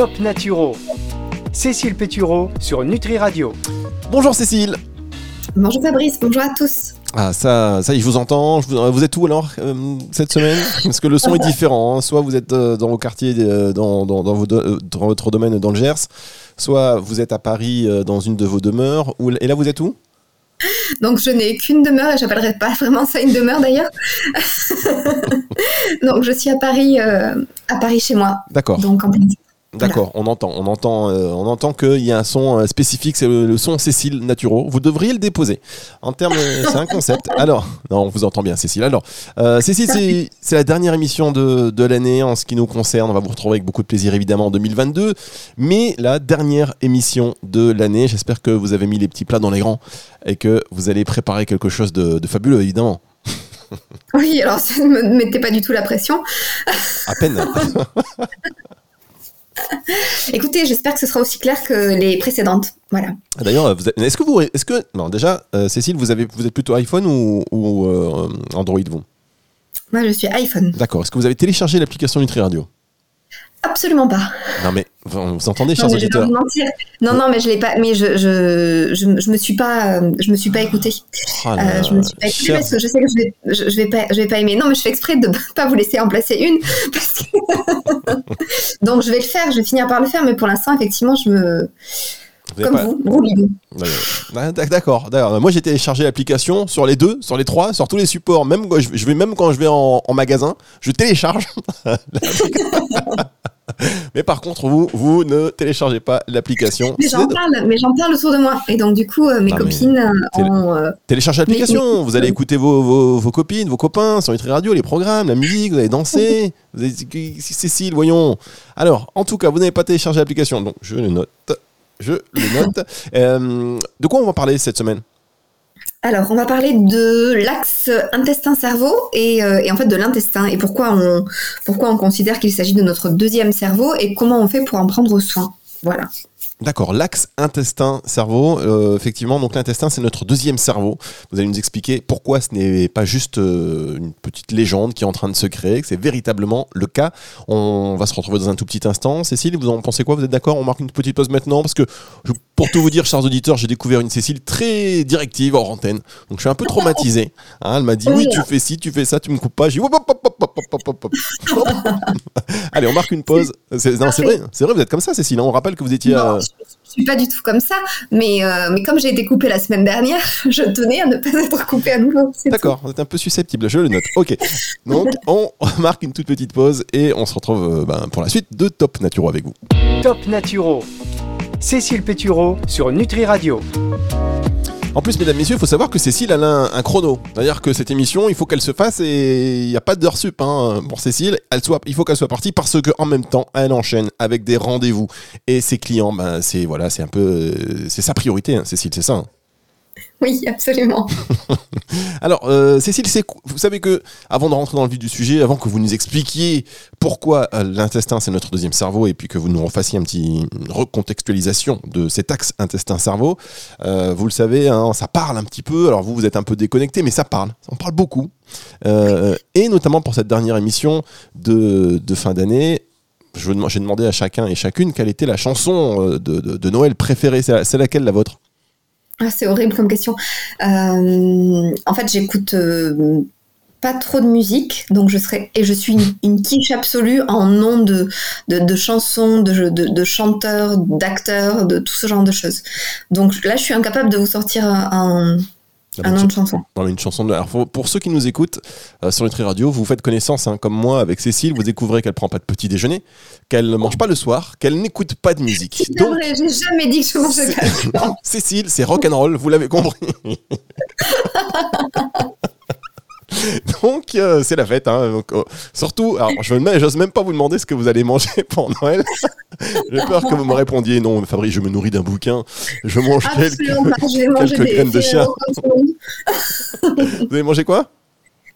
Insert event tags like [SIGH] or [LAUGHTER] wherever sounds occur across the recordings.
Top Naturo. Cécile Pétureau sur Nutri Radio. Bonjour Cécile. Bonjour Fabrice, bonjour à tous. Ah ça, ça, je vous entends. Je vous, vous êtes où alors euh, cette semaine? Parce que le son est différent. hein. Soit vous êtes euh, dans vos quartiers, euh, dans, dans, dans vos do- euh, dans votre domaine dans le Gers, soit vous êtes à Paris euh, dans une de vos demeures. Et là, vous êtes où? Donc je n'ai qu'une demeure et j'appellerai pas vraiment ça une demeure d'ailleurs. [LAUGHS] [LAUGHS] Donc je suis à Paris, euh, à Paris chez moi. D'accord. Donc en plein- D'accord, on entend, on entend, euh, on entend qu'il y a un son euh, spécifique, c'est le, le son Cécile Naturo. Vous devriez le déposer. En termes, euh, c'est un concept. [LAUGHS] Alors, non, on vous entend bien, Cécile. Alors, euh, Cécile, c'est, la dernière émission de, de l'année en ce qui nous concerne. On va vous retrouver avec beaucoup de plaisir évidemment en 2022, mais la dernière émission de l'année. J'espère que vous avez mis les petits plats dans les grands et que vous allez préparer quelque chose de, de fabuleux évidemment. Oui, alors ça ne me mettez pas du tout la pression. À peine. [LAUGHS] [LAUGHS] Écoutez, j'espère que ce sera aussi clair que les précédentes. Voilà. D'ailleurs, vous êtes- est-ce que vous, est-ce que, non, déjà, euh, Cécile, vous avez, vous êtes plutôt iPhone ou, ou, euh, Android vous? Moi je suis iPhone. D'accord. Est-ce que vous avez téléchargé l'application Nutri Radio? Absolument pas. Non mais vous, entendez, Non, chers mais je vais pas auditeurs vous mentir. Non, non, mais je l'ai pas. Mais je, je, je, je me suis pas, euh, je me suis pas écoutée. Ah Euh, je me suis pas écoutée parce que je sais que je vais, je, je vais pas, je vais pas aimer. Non, mais je fais exprès de pas vous laisser en placer une. parce que- [LAUGHS] Donc je vais le faire. Je vais finir par le faire, mais pour l'instant, effectivement, je me, vous comme pas- vous. Ah, d'ac- D'accord, d'accord. Moi j'ai téléchargé l'application sur les deux, sur les trois, sur tous les supports. Même quand je, je vais même quand je vais en, en magasin, je télécharge. [LAUGHS] [LAUGHS] mais par contre, vous, vous ne téléchargez pas l'application. Mais j'en parle, mais j'en parle autour de moi. Et donc du coup, euh, mes Non, mais copines euh, ont. euh, Téléchargez l'application, vous allez écouter vos, vos, vos copines, vos copains sur Nutri Radio, les programmes, la musique, vous allez danser. [LAUGHS] Vous allez... Cécile, voyons. Alors, en tout cas, vous n'avez pas téléchargé l'application, donc je le note. Je le note. [LAUGHS] Euh, de quoi on va parler cette semaine? Alors, on va parler de l'axe intestin-cerveau et, euh, et en fait de l'intestin et pourquoi on, pourquoi on considère qu'il s'agit de notre deuxième cerveau et comment on fait pour en prendre soin. Voilà. D'accord, l'axe intestin-cerveau, euh, effectivement, donc l'intestin c'est notre deuxième cerveau. Vous allez nous expliquer pourquoi ce n'est pas juste euh, une petite légende qui est en train de se créer, que c'est véritablement le cas. On va se retrouver dans un tout petit instant. Cécile, vous en pensez quoi? Vous êtes d'accord? On marque une petite pause maintenant parce que je- pour tout vous dire, chers auditeurs, j'ai découvert une Cécile très directive hors antenne. Donc je suis un peu traumatisé. Hein, elle m'a dit oui, tu fais ci, tu fais ça, tu me coupes pas. J'ai dit hop, hop, hop, hop, hop, hop, hop, hop. [LAUGHS] Allez, on marque une pause. C'est non, c'est vrai, c'est vrai, vous êtes comme ça, Cécile. On rappelle que vous étiez. Euh, je, suis pas du tout comme ça, mais, euh, mais comme j'ai été coupée la semaine dernière, [LAUGHS] je tenais à ne pas être coupée à nouveau. D'accord, vous êtes un peu susceptible, je le note. Ok, donc [LAUGHS] on marque une toute petite pause et on se retrouve euh, ben, pour la suite de Top Naturo avec vous. Top Naturo. Cécile Pétureau sur Nutri Radio. En plus, mesdames, messieurs, il faut savoir que Cécile, a un, un chrono. C'est-à-dire que cette émission, il faut qu'elle se fasse et il n'y a pas d'heure sup hein, pour Cécile. Elle soit, il faut qu'elle soit partie parce que en même temps, elle enchaîne avec des rendez-vous et ses clients. Ben, c'est voilà, c'est un peu, euh, c'est sa priorité, hein, Cécile, c'est ça. hein. [LAUGHS] Oui, absolument. [LAUGHS] Alors, euh, Cécile, vous savez que avant de rentrer dans le vif du sujet, avant que vous nous expliquiez pourquoi euh, l'intestin c'est notre deuxième cerveau et puis que vous nous refassiez un petit recontextualisation de cet axe intestin-cerveau, euh, vous le savez, hein, ça parle un petit peu. Alors vous, vous êtes un peu déconnecté, mais ça parle. On parle beaucoup, et notamment pour cette dernière émission de, fin d'année. J'ai demandé à chacun et chacune quelle était la chanson de, Noël préférée. C'est laquelle la vôtre? Ah, c'est horrible comme question. Euh, en fait, j'écoute euh, pas trop de musique, donc je serais et je suis une, quiche absolue en nom de, de, chansons, de, de, chanteurs, d'acteurs, de tout ce genre de choses. Donc là, je suis incapable de vous sortir un nom de chanson. Dans une chanson de. Alors, pour, ceux qui nous écoutent euh, sur Nutri Radio, vous faites connaissance, hein, comme moi, avec Cécile. Vous découvrez qu'elle prend pas de petit déjeuner, qu'elle ne mange pas le soir, qu'elle n'écoute pas de musique. C'est vrai, j'ai jamais dit que je mangeais pas. [LAUGHS] Cécile, c'est rock and roll. Vous l'avez compris. [LAUGHS] Euh, c'est la fête. Hein. Donc, euh, surtout, alors je n'ose même pas vous demander ce que vous allez manger [LAUGHS] pour Noël. J'ai peur que vous me répondiez non, Fabrice, je me nourris d'un bouquin. Je mange. Absolument pas. Je vais manger quelques des graines de chien. Vous avez mangé quoi?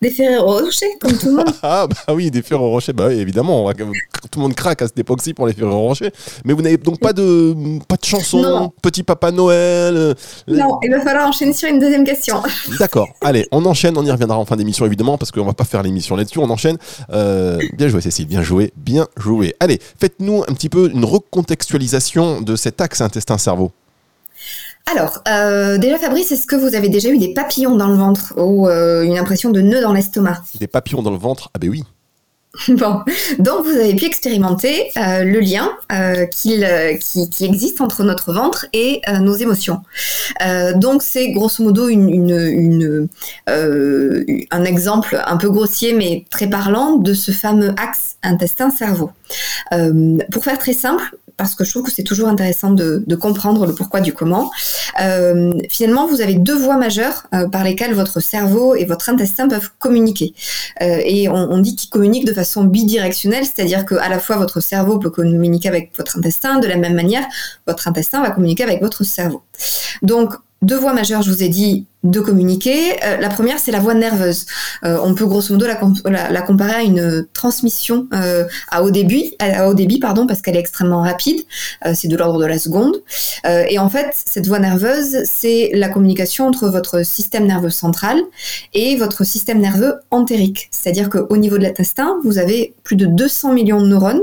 Des Ferrero Rocher, comme tout le monde. [LAUGHS] Ah bah oui, des Ferrero Rocher, bah oui, évidemment, tout le monde craque à cette époque-ci pour les Ferrero Rocher. Mais vous n'avez donc pas de pas de chanson, Non. petit Papa Noël. euh, Non, il va falloir enchaîner sur une deuxième question. [LAUGHS] D'accord. Allez, on enchaîne, on y reviendra en fin d'émission évidemment parce qu'on va pas faire l'émission là-dessus. On enchaîne. Euh, bien joué Cécile, bien joué, bien joué. Allez, faites-nous un petit peu une recontextualisation de cet axe intestin-cerveau. Alors, euh, déjà Fabrice, est-ce que vous avez déjà eu des papillons dans le ventre ou euh, une impression de nœud dans l'estomac? Des papillons dans le ventre? Ah ben oui. [LAUGHS] Bon, donc vous avez pu expérimenter euh, le lien euh, euh, qui, qui existe entre notre ventre et nos émotions. Donc c'est grosso modo une, une, une, un exemple un peu grossier mais très parlant de ce fameux axe intestin-cerveau. Pour faire très simple, parce que je trouve que c'est toujours intéressant de, comprendre le pourquoi du comment. Euh, finalement, vous avez deux voies majeures euh, par lesquelles votre cerveau et votre intestin peuvent communiquer. Euh, et on, on dit qu'ils communiquent de façon bidirectionnelle, c'est-à-dire que à la fois votre cerveau peut communiquer avec votre intestin, de la même manière, votre intestin va communiquer avec votre cerveau. Donc, deux voies majeures, je vous ai dit, de communiquer. Euh, la première, c'est la voie nerveuse. Euh, on peut grosso modo la, com- la- la comparer à une transmission euh, à haut débit, pardon, parce qu'elle est extrêmement rapide. C'est de l'ordre de la seconde. Et en fait, cette voie nerveuse, c'est la communication entre votre système nerveux central et votre système nerveux entérique. C'est-à-dire qu'au niveau de l'intestin, vous avez plus de 200 millions de neurones.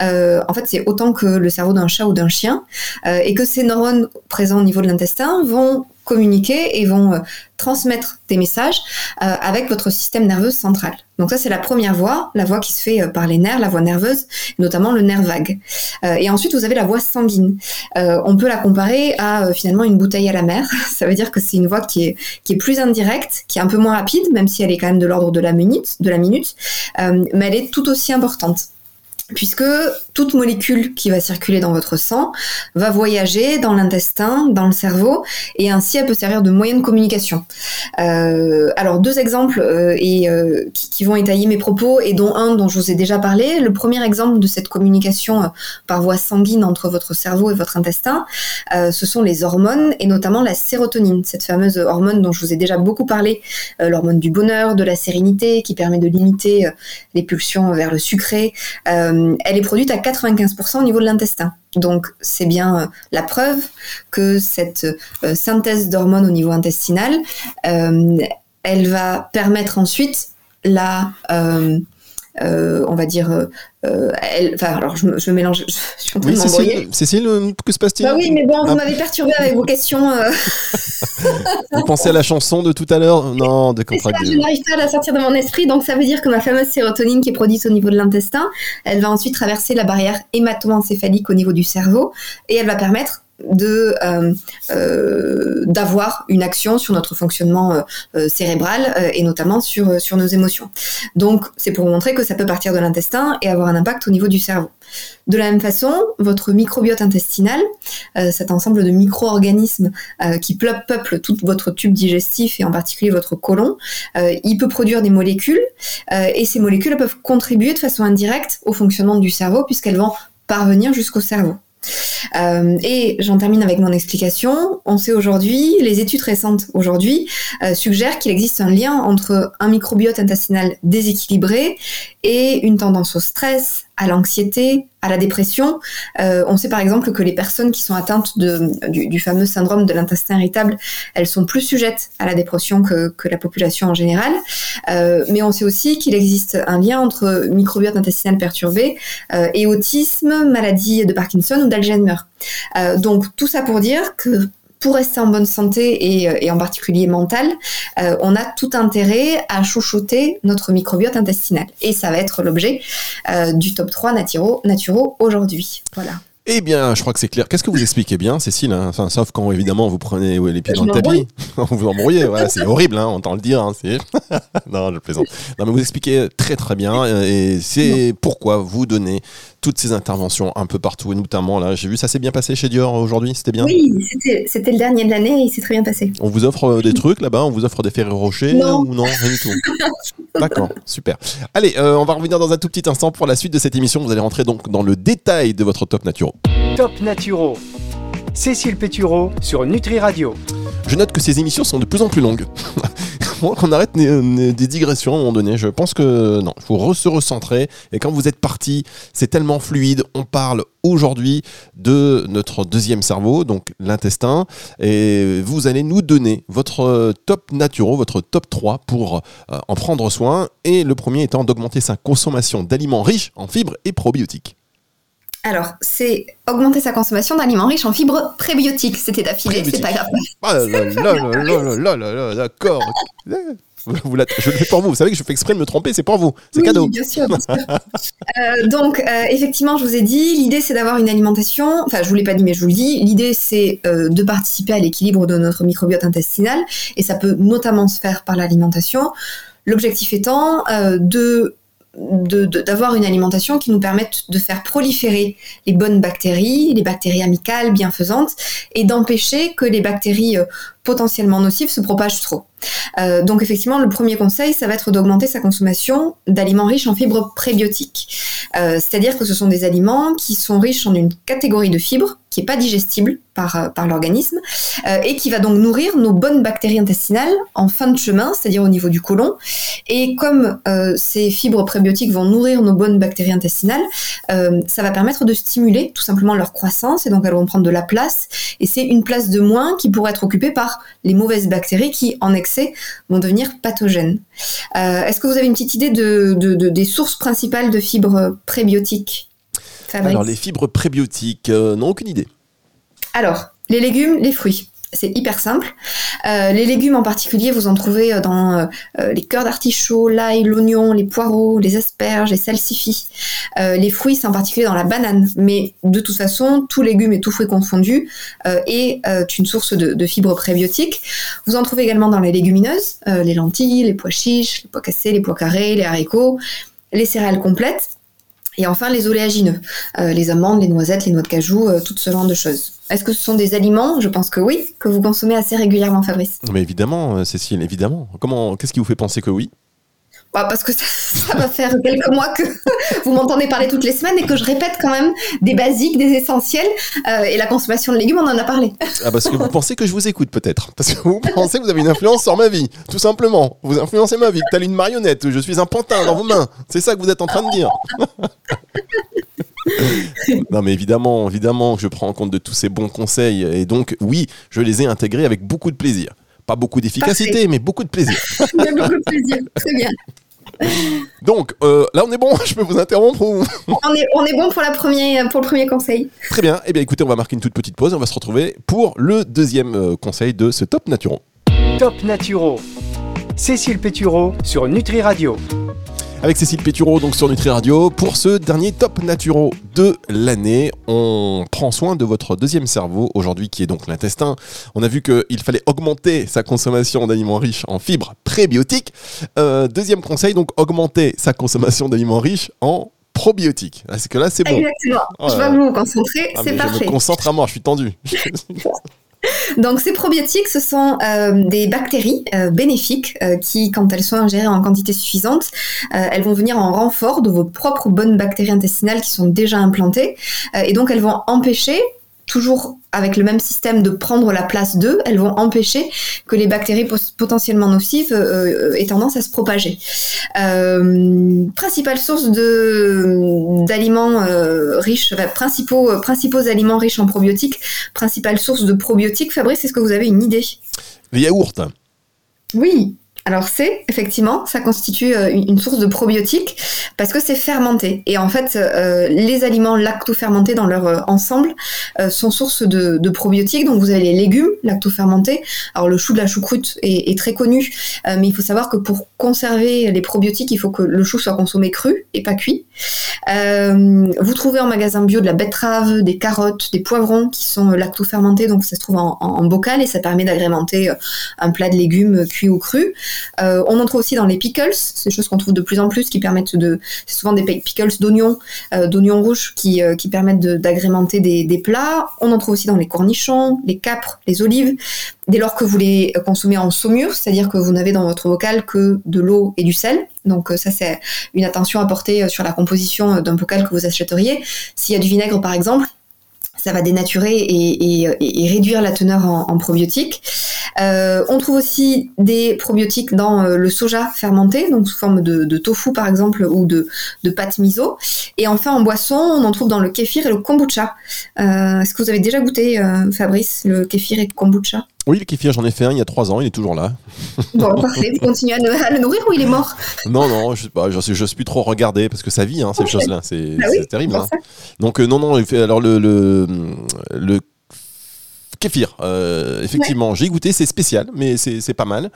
En fait, c'est autant que le cerveau d'un chat ou d'un chien. Et que ces neurones présents au niveau de l'intestin vont communiquer et vont euh, transmettre des messages euh, avec votre système nerveux central. Donc ça, c'est la première voie, la voie qui se fait euh, par les nerfs, la voie nerveuse, notamment le nerf vague. Et ensuite, vous avez la voie sanguine. On peut la comparer à finalement une bouteille à la mer. [LAUGHS] Ça veut dire que c'est une voie qui est, qui est plus indirecte, qui est un peu moins rapide, même si elle est quand même de l'ordre de la minute, de la minute, mais elle est tout aussi importante puisque toute molécule qui va circuler dans votre sang va voyager dans l'intestin, dans le cerveau, et ainsi elle peut servir de moyen de communication. Euh, alors deux exemples euh, euh, qui, vont étayer mes propos, et dont un dont je vous ai déjà parlé. Le premier exemple de cette communication par voie sanguine entre votre cerveau et votre intestin, ce sont les hormones, et notamment la sérotonine, cette fameuse hormone dont je vous ai déjà beaucoup parlé, l'hormone du bonheur, de la sérénité, qui permet de limiter les pulsions vers le sucré. Elle est produite à 95% au niveau de l'intestin. Donc c'est bien euh, la preuve que cette euh, synthèse d'hormones au niveau intestinal, euh, elle va permettre ensuite la, euh, euh, on va dire, euh, euh, elle, enfin alors je mélange, [LAUGHS] je, suis en train Oui, de. Cécile, Cécile, que se passe-t-il Bah oui, mais bon, vous Ah. m'avez perturbé avec vos questions. euh, [LAUGHS] Vous pensez à la chanson de tout à l'heure? Non, de contract. je n'arrive pas à la sortir de mon esprit, donc ça veut dire que ma fameuse sérotonine qui est produite au niveau de l'intestin, elle va ensuite traverser la barrière hémato-encéphalique au niveau du cerveau et elle va permettre de euh, euh, d'avoir une action sur notre fonctionnement euh, cérébral et notamment sur sur nos émotions. Donc c'est pour vous montrer que ça peut partir de l'intestin et avoir un impact au niveau du cerveau. De la même façon, votre microbiote intestinal, cet ensemble de micro-organismes qui peuplent tout votre tube digestif et en particulier votre côlon, il peut produire des molécules et ces molécules peuvent contribuer de façon indirecte au fonctionnement du cerveau puisqu'elles vont parvenir jusqu'au cerveau. Euh, et j'en termine avec mon explication. On sait aujourd'hui, les études récentes aujourd'hui euh, suggèrent qu'il existe un lien entre un microbiote intestinal déséquilibré et une tendance au stress, à l'anxiété, à la dépression. Euh, on sait par exemple que les personnes qui sont atteintes de, du, du fameux syndrome de l'intestin irritable, elles sont plus sujettes à la dépression que, que la population en général. Euh, mais on sait aussi qu'il existe un lien entre microbiote intestinal perturbé euh, et autisme, maladie de Parkinson ou d'Alzheimer. Euh, donc tout ça pour dire que pour rester en bonne santé et, euh, et en particulier mentale, euh, on a tout intérêt à chouchouter notre microbiote intestinal. Et ça va être l'objet euh, du top 3 naturo, naturo aujourd'hui. Voilà. Eh bien, je crois que c'est clair. Qu'est-ce que vous expliquez bien, Cécile hein? Enfin, Sauf quand, évidemment, vous prenez ouais, les pieds Je dans le tapis. [LAUGHS] vous embrouillez, voilà, c'est horrible, hein, on entend le dire. hein, c'est- [LAUGHS] non, je plaisante. Non, mais vous expliquez très très bien. euh, Et c'est pourquoi vous donnez toutes ces interventions un peu partout. Et notamment, là, j'ai vu, ça s'est bien passé chez Dior aujourd'hui, c'était bien? Oui, c'était le dernier de l'année et il s'est très bien passé. On vous offre euh, des trucs là-bas On vous offre des Ferrero Rocher Non. ou non Rien du tout? [LAUGHS] D'accord, super. Allez, euh, on va revenir dans un tout petit instant pour la suite de cette émission. Vous allez rentrer donc dans le détail de votre top naturo. Top Naturo. Cécile Pétureau sur Nutri Radio. Je note que ces émissions sont de plus en plus longues. [LAUGHS] qu'on arrête des digressions à un moment donné. Je pense que non, il faut se recentrer. Et quand vous êtes parti, c'est tellement fluide. On parle aujourd'hui de notre deuxième cerveau, donc l'intestin. Et vous allez nous donner votre top naturaux, votre top 3 pour euh, en prendre soin. Et le premier étant d'augmenter sa consommation d'aliments riches en fibres et probiotiques. Alors, c'est augmenter sa consommation d'aliments riches en fibres prébiotiques. C'était d'affilée, c'est pas grave. Ah là là là là d'accord. Vous, je le fais pour vous. Vous savez que je fais exprès de me tromper, c'est pour vous. C'est oui, cadeau. Bien sûr. Bien sûr. euh, donc, euh, effectivement, je vous ai dit, l'idée c'est d'avoir une alimentation. Enfin, je vous l'ai pas dit, mais je vous le dis. L'idée c'est euh, de participer à l'équilibre de notre microbiote intestinal, et ça peut notamment se faire par l'alimentation. L'objectif étant euh, de d'avoir une alimentation qui nous permette de faire proliférer les bonnes bactéries, les bactéries amicales, bienfaisantes, et d'empêcher que les bactéries euh, potentiellement nocives se propagent trop. Euh, donc effectivement, le premier conseil, ça va être d'augmenter sa consommation d'aliments riches en fibres prébiotiques. Euh, c'est-à-dire que ce sont des aliments qui sont riches en une catégorie de fibres qui n'est pas digestible par, euh, par l'organisme et qui va donc nourrir nos bonnes bactéries intestinales en fin de chemin, c'est-à-dire au niveau du côlon. Et comme ces fibres prébiotiques vont nourrir nos bonnes bactéries intestinales, ça va permettre de stimuler tout simplement leur croissance et donc elles vont prendre de la place. Et c'est une place de moins qui pourrait être occupée par les mauvaises bactéries qui, en excès, vont devenir pathogènes. Euh, est-ce que vous avez une petite idée de, des sources principales de fibres prébiotiques Alors, les fibres prébiotiques, euh, non, aucune idée. Alors, les légumes, les fruits c'est hyper simple. Euh, les légumes en particulier, vous en trouvez euh, dans euh, les cœurs d'artichaut, l'ail, l'oignon, les poireaux, les asperges, les salsifis. les fruits, c'est en particulier dans la banane. Mais de toute façon, tout légumes et tout fruit confondus est une source de, de, fibres prébiotiques. Vous en trouvez également dans les légumineuses, les lentilles, les pois chiches, les pois cassés, les pois carrés, les haricots, les céréales complètes. Et enfin, les oléagineux, les amandes, les noisettes, les noix de cajou, tout ce genre de choses. Est-ce que ce sont des aliments Je pense que oui, que vous consommez assez régulièrement, Fabrice? Mais évidemment, euh, Cécile, évidemment. Comment Qu'est-ce qui vous fait penser que oui? Bah parce que ça, va faire quelques mois que [LAUGHS] vous m'entendez parler toutes les semaines et que je répète quand même des basiques, des essentiels. Euh, et la consommation de légumes, on en a parlé. Ah, parce que vous pensez que je vous écoute peut-être. Parce que vous pensez que vous avez une influence sur ma vie. Tout simplement. Vous influencez ma vie. Telle une marionnette. Je suis un pantin dans vos mains. C'est ça que vous êtes en train de dire. [LAUGHS] non mais évidemment, évidemment, je prends en compte de tous ces bons conseils et donc oui, je les ai intégrés avec beaucoup de plaisir. Pas beaucoup d'efficacité, mais beaucoup de plaisir. [LAUGHS] beaucoup de plaisir, très bien. [LAUGHS] Donc euh, là on est bon, [LAUGHS] je peux vous interrompre [LAUGHS] on, est, on est bon pour, la première, pour le premier conseil. Très bien, eh bien écoutez, on va marquer une toute petite pause et on va se retrouver pour le deuxième euh, conseil de ce Top Naturo. Top Naturo, Cécile Pétureau sur Nutri Radio avec Cécile Pétureau donc sur Nutri Radio. Pour ce dernier top naturo de l'année, on prend soin de votre deuxième cerveau aujourd'hui qui est donc l'intestin. On a vu qu'il fallait augmenter sa consommation d'aliments riches en fibres prébiotiques. Euh, deuxième conseil, donc augmenter sa consommation d'aliments riches en probiotiques. Parce que là, c'est bon. Exactement. Oh je vais vous concentrer, ah, c'est parfait. Je me concentre à mort, je suis tendu. [LAUGHS] [LAUGHS] Donc ces probiotiques, ce sont euh, des bactéries euh, bénéfiques euh, qui, quand elles sont ingérées en quantité suffisante, elles vont venir en renfort de vos propres bonnes bactéries intestinales qui sont déjà implantées. et donc elles vont empêcher toujours avec le même système de prendre la place d'eux, elles vont empêcher que les bactéries potentiellement nocives euh, euh, aient tendance à se propager. Euh, principale source de d'aliments euh, riches, principaux principaux aliments riches en probiotiques, principale source de probiotiques. Fabrice, est-ce que vous avez une idée? Les yaourts. Oui, alors c'est effectivement, ça constitue euh, une source de probiotiques parce que c'est fermenté. Et en fait, euh, les aliments lacto-fermentés dans leur euh, ensemble sont source de, probiotiques. Donc vous avez les légumes lacto-fermentés. Alors le chou de la choucroute est, très connu, mais il faut savoir que pour conserver les probiotiques, il faut que le chou soit consommé cru et pas cuit. vous trouvez en magasin bio de la betterave, des carottes, des poivrons qui sont lacto-fermentés, donc ça se trouve en, en bocal et ça permet d'agrémenter un plat de légumes cuits ou crus. Euh, on en trouve aussi dans les pickles, c'est des choses qu'on trouve de plus en plus qui permettent de, c'est souvent des pickles d'oignons, euh, d'oignons rouges qui, euh, permettent d'agrémenter des, plats. On en trouve aussi dans les cornichons, les capres, les olives. Dès lors que vous les consommez en saumure, c'est-à-dire que vous n'avez dans votre bocal que de l'eau et du sel. Donc ça c'est une attention à porter sur la composition d'un bocal que vous achèteriez. S'il y a du vinaigre par exemple, ça va dénaturer et, réduire la teneur en, probiotiques. Euh, on trouve aussi des probiotiques dans euh, le soja fermenté, donc sous forme de, de tofu par exemple ou de, de pâte miso. Et enfin en boisson, on en trouve dans le kéfir et le kombucha. Euh, Est-ce que vous avez déjà goûté, Fabrice, le kéfir et le kombucha? Oui, le kéfir, j'en ai fait un il y a trois ans, il est toujours là. [LAUGHS] Bon, parfait. Vous continuez à le, à le nourrir ou il est mort? Non, non, je ne j'ose plus trop regarder parce que ça vit, hein, ces [LAUGHS] Ok. choses-là. C'est Bah oui, c'est terrible. hein. Donc, euh, non, non, alors le, le, le kéfir, euh, effectivement, j'ai goûté, c'est spécial, mais c'est pas mal.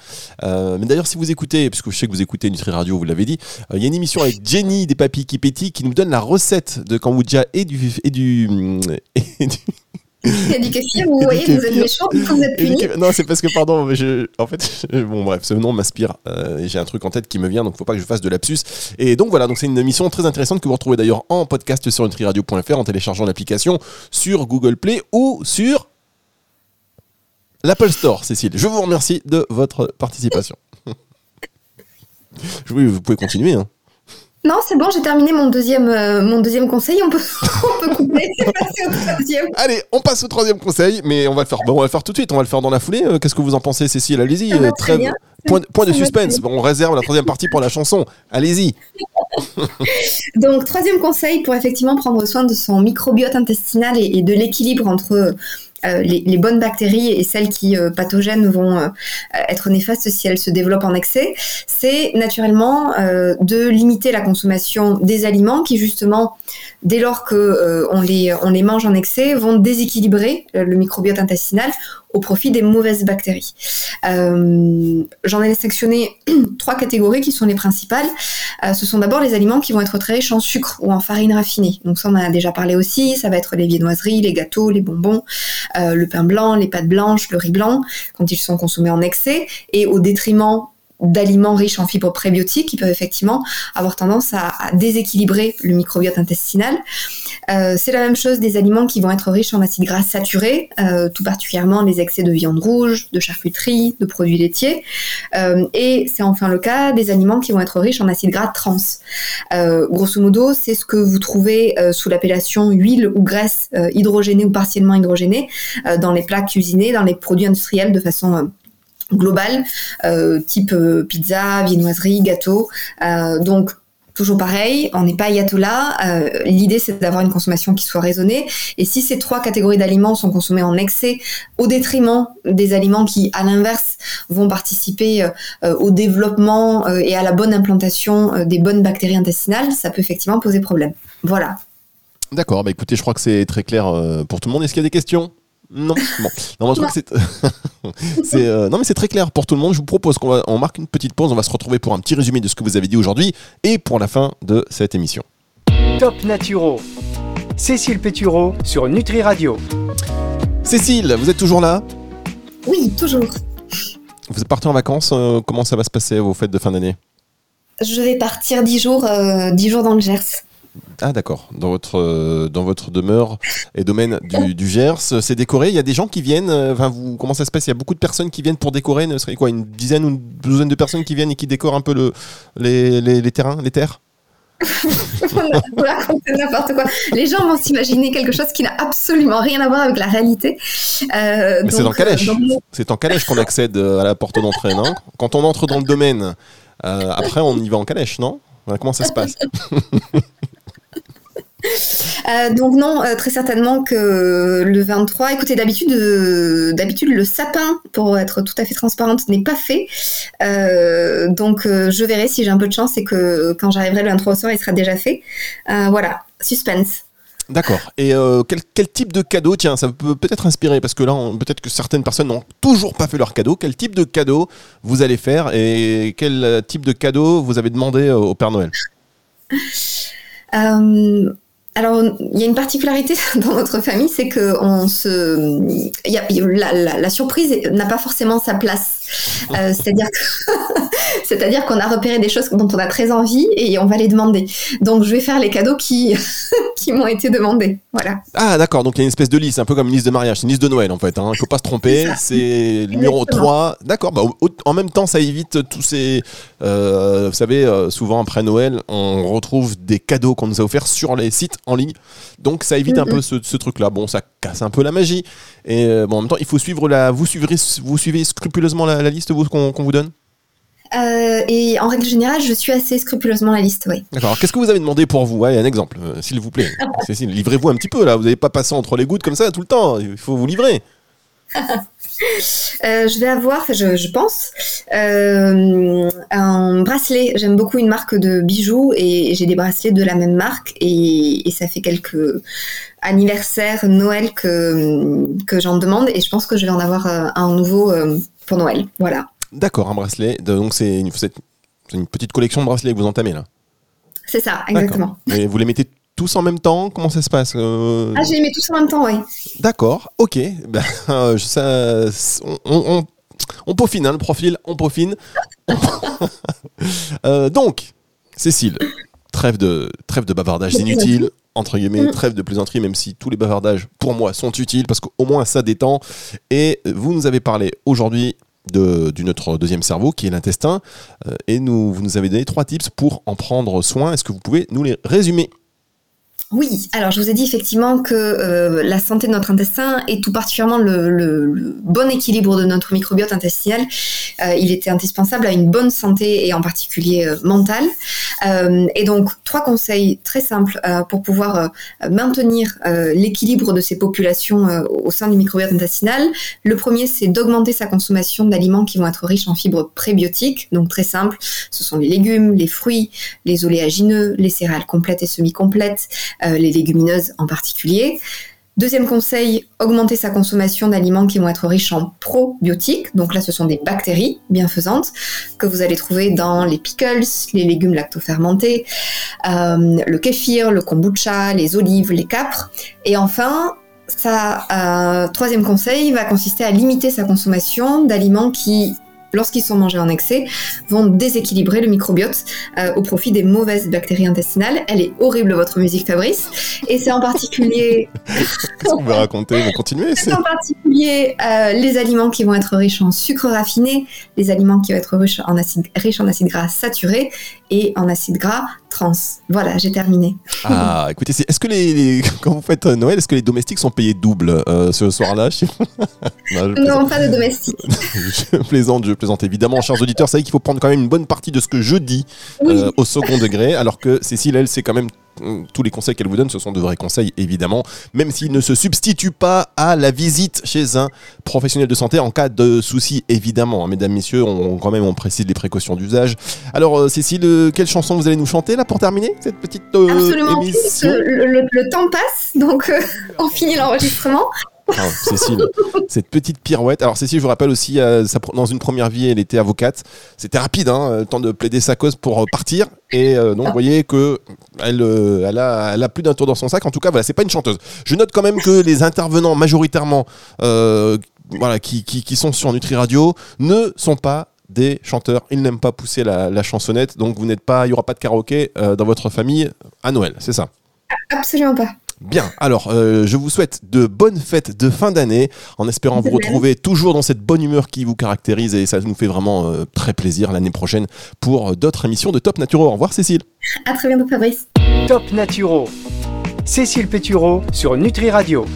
Euh, mais d'ailleurs, si vous écoutez, parce que je sais que vous écoutez Nutri Radio, vous l'avez dit, euh, il y a une émission avec Jenny des Papis qui pétillent qui nous donne la recette de kombucha et du. Et du, [LAUGHS] et du- Il a du kéfir, vous [LAUGHS] Et voyez, vous êtes méchant, vous êtes et puni. non, c'est parce que, pardon, mais je, en fait, je- bon, bref, ce nom m'inspire. euh, et j'ai un truc en tête qui me vient, donc faut pas que je fasse de lapsus. Et donc voilà, donc c'est une émission très intéressante que vous retrouvez d'ailleurs en podcast sur nutriradio.fr en téléchargeant l'application sur Google Play ou sur l'Apple Store, Cécile. Je vous remercie de votre participation. [LAUGHS] Oui, vous pouvez continuer. Hein. Non, c'est bon, j'ai terminé mon deuxième, euh, mon deuxième conseil. On peut, [LAUGHS] on peut couper passer au troisième. Allez, on passe au troisième conseil, mais on va le faire. Bon, on va le faire tout de suite. On va le faire dans la foulée. Euh, Qu'est-ce que vous en pensez, Cécile? Allez-y. Euh, très bien. Point, point de suspense. Bon, on réserve la troisième partie pour la chanson. Allez-y. [LAUGHS] Donc, troisième conseil pour effectivement prendre soin de son microbiote intestinal et, et de l'équilibre entre euh, les, bonnes bactéries et celles qui, euh, pathogènes, vont euh, être néfastes si elles se développent en excès, c'est naturellement de limiter la consommation des aliments qui, justement, dès lors que euh, on, les, mange en excès, vont déséquilibrer le microbiote intestinal au profit des mauvaises bactéries. Euh, J'en ai sectionné [CLEARS THROAT] trois catégories qui sont les principales. Euh, ce sont d'abord les aliments qui vont être très riches en sucre ou en farine raffinée. Donc ça, on en a déjà parlé aussi. Ça va être les viennoiseries, les gâteaux, les bonbons, euh, le pain blanc, les pâtes blanches, le riz blanc, quand ils sont consommés en excès et au détriment d'aliments riches en fibres prébiotiques qui peuvent effectivement avoir tendance à déséquilibrer le microbiote intestinal. Euh, c'est la même chose des aliments qui vont être riches en acides gras saturés, euh, tout particulièrement les excès de viande rouge, de charcuterie, de produits laitiers. Euh, et c'est enfin le cas des aliments qui vont être riches en acides gras trans. Grosso modo, c'est ce que vous trouvez sous l'appellation huile ou graisse hydrogénée ou partiellement hydrogénée dans les plats cuisinés, dans les produits industriels de façon globale, type pizza, viennoiserie, gâteau. Donc Toujours pareil, on n'est pas ayatollah. Euh, L'idée, c'est d'avoir une consommation qui soit raisonnée. Et si ces trois catégories d'aliments sont consommés en excès, au détriment des aliments qui, à l'inverse, vont participer euh, au développement euh, et à la bonne implantation des bonnes bactéries intestinales, ça peut effectivement poser problème. Voilà. D'accord, bah écoutez, je crois que c'est très clair pour tout le monde. Est-ce qu'il y a des questions? Non. Bon. Non, moi, je crois que c'est. [LAUGHS] c'est, euh, non, mais c'est très clair pour tout le monde. Je vous propose qu'on va, on marque une petite pause. On va se retrouver pour un petit résumé de ce que vous avez dit aujourd'hui et pour la fin de cette émission. Top Naturo. Cécile Pétureau sur Nutri Radio. Cécile, vous êtes toujours là? Oui, toujours. Vous êtes parti en vacances euh, Comment ça va se passer vos fêtes de fin d'année? Je vais partir dix jours, euh, 10 jours dans le Gers. Ah d'accord, dans votre, euh, dans votre demeure et domaine du, du Gers, c'est décoré. Il y a des gens qui viennent. euh, Enfin, vous, comment ça se passe? Il y a beaucoup de personnes qui viennent pour décorer. Ne serait quoi une dizaine ou une douzaine de personnes qui viennent et qui décorent un peu le, les, les, les terrains, les terres? [LAUGHS] Racontez n'importe quoi. Les gens vont s'imaginer quelque chose qui n'a absolument rien à voir avec la réalité. Euh, c'est dans Calèche. euh, C'est en calèche qu'on accède euh, à la porte d'entrée, non? Quand on entre dans le domaine, euh, après on y va en calèche, non? Comment ça se passe? [LAUGHS] Euh, donc non, euh, très certainement que le 23. Écoutez, d'habitude, euh, d'habitude le sapin, pour être tout à fait transparente, n'est pas fait. Donc je verrai si j'ai un peu de chance et que quand j'arriverai le 23 au soir, il sera déjà fait. Voilà, suspense. D'accord. Et euh, quel, quel type de cadeau, tiens, ça peut peut-être inspirer, parce que là, peut-être que certaines personnes n'ont toujours pas fait leur cadeau. Quel type de cadeau vous allez faire et quel type de cadeau vous avez demandé au Père Noël? Euh, alors, il y a une particularité [LAUGHS] dans notre famille, c'est que on se, la surprise n'a pas forcément sa place. Euh, c'est-à-dire que, [LAUGHS] c'est-à-dire qu'on a repéré des choses dont on a très envie et on va les demander. Donc, je vais faire les cadeaux qui, [LAUGHS] qui m'ont été demandés. Voilà. Ah, d'accord, donc il y a une espèce de liste, un peu comme une liste de mariage. C'est une liste de Noël en fait, hein. il ne faut pas se tromper. C'est numéro Exactement. 3. D'accord, bah, en même temps, ça évite tous ces. euh, vous savez, euh, souvent après Noël, on retrouve des cadeaux qu'on nous a offerts sur les sites en ligne. Donc ça évite un peu ce, ce truc-là. Bon, ça casse un peu la magie. Et euh, bon, en même temps, il faut suivre la. Vous suivrez, vous suivez scrupuleusement la, la liste vous, qu'on vous donne? Euh, et en règle générale, je suis assez scrupuleusement la liste, oui. D'accord. Alors, Qu'est-ce que vous avez demandé pour vous? Un exemple, euh, s'il vous plaît. [LAUGHS] Cécile, livrez-vous un petit peu là. Vous n'avez pas passé entre les gouttes comme ça tout le temps. Il faut vous livrer. Euh, je vais avoir, je, je pense, un bracelet. J'aime beaucoup une marque de bijoux et j'ai des bracelets de la même marque et, et ça fait quelques anniversaires, Noël que, que j'en demande et je pense que je vais en avoir euh, un nouveau euh, pour Noël. Voilà. D'accord, un bracelet. Donc c'est une, petite collection de bracelets que vous entamez là. C'est ça, exactement. Et vous les mettez tous en même temps? Comment ça se passe Euh, Ah, je les mets tous en même temps, oui. D'accord, ok. [LAUGHS] Ben, euh, ça, on, on- on peaufine hein, le profil, on peaufine. [LAUGHS] Euh, donc, Cécile, trêve de, trêve de bavardage inutile, entre guillemets, Mm. trêve de plaisanterie, même si tous les bavardages, pour moi, sont utiles, parce qu'au moins ça détend. Et vous nous avez parlé aujourd'hui de, notre deuxième cerveau, qui est l'intestin, euh, et nous, vous nous avez donné trois tips pour en prendre soin. Est-ce que vous pouvez nous les résumer? Oui, alors je vous ai dit effectivement que euh, la santé de notre intestin et tout particulièrement le, bon équilibre de notre microbiote intestinal, euh, il était indispensable à une bonne santé et en particulier euh, mentale. Euh, et donc trois conseils très simples pour pouvoir maintenir l'équilibre de ces populations au sein du microbiote intestinal. Le premier, c'est d'augmenter sa consommation d'aliments qui vont être riches en fibres prébiotiques, donc très simple. Ce sont les légumes, les fruits, les oléagineux, les céréales complètes et semi-complètes les légumineuses en particulier. Deuxième conseil, augmenter sa consommation d'aliments qui vont être riches en probiotiques. Donc là, ce sont des bactéries bienfaisantes que vous allez trouver dans les pickles, les légumes lactofermentés, euh, le kéfir, le kombucha, les olives, les capres. Et enfin, sa euh, troisième conseil va consister à limiter sa consommation d'aliments qui, lorsqu'ils sont mangés en excès, vont déséquilibrer le microbiote euh, au profit des mauvaises bactéries intestinales. Elle est horrible votre musique Fabrice, et c'est en particulier, [LAUGHS] Qu'est-ce que vous pouvez raconter Vous continuez c'est en particulier euh, les aliments qui vont être riches en sucre raffiné, les aliments qui vont être riches en acide, riches en acides gras saturés et en acides gras trans. Voilà, j'ai terminé. Ah, écoutez, est-ce que les, les- [LAUGHS] quand vous faites euh, Noël, est-ce que les domestiques sont payés double euh, ce soir-là [LAUGHS] Non. Non, pas de domestique. [LAUGHS] je plaisante, je plaisante évidemment, chers auditeurs. Vous savez qu'il faut prendre quand même une bonne partie de ce que je dis Oui. euh, au second degré, alors que Cécile, elle, c'est quand même tous les conseils qu'elle vous donne, ce sont de vrais conseils, évidemment, même s'ils ne se substituent pas à la visite chez un professionnel de santé en cas de souci, évidemment. hein. Mesdames, messieurs, on, quand même, on précise les précautions d'usage. Alors, euh, Cécile, euh, quelle chanson vous allez nous chanter là pour terminer cette petite euh, Absolument, émission? le, le- le temps passe, donc euh, [LAUGHS] on finit l'enregistrement. Cécile, cette petite pirouette. Alors Cécile, je vous rappelle aussi, euh, dans une première vie, elle était avocate. C'était rapide, hein, le temps de plaider sa cause pour euh, partir. Et euh, donc, vous voyez que elle, a, plus d'un tour dans son sac. En tout cas, voilà, c'est pas une chanteuse. Je note quand même que les intervenants majoritairement, voilà, qui, sont sur Nutri Radio, ne sont pas des chanteurs. Ils n'aiment pas pousser la, chansonnette. Donc, vous n'êtes pas, il y aura pas de karaoké dans votre famille à Noël. C'est ça? Absolument pas. Bien, alors euh, je vous souhaite de bonnes fêtes de fin d'année, en espérant vous retrouver toujours dans cette bonne humeur qui vous caractérise et ça nous fait vraiment euh, très plaisir l'année prochaine pour euh, d'autres émissions de Top Naturo. Au revoir Cécile. À très bientôt, Fabrice. Top Naturo. Cécile Pétureau sur Nutri Radio.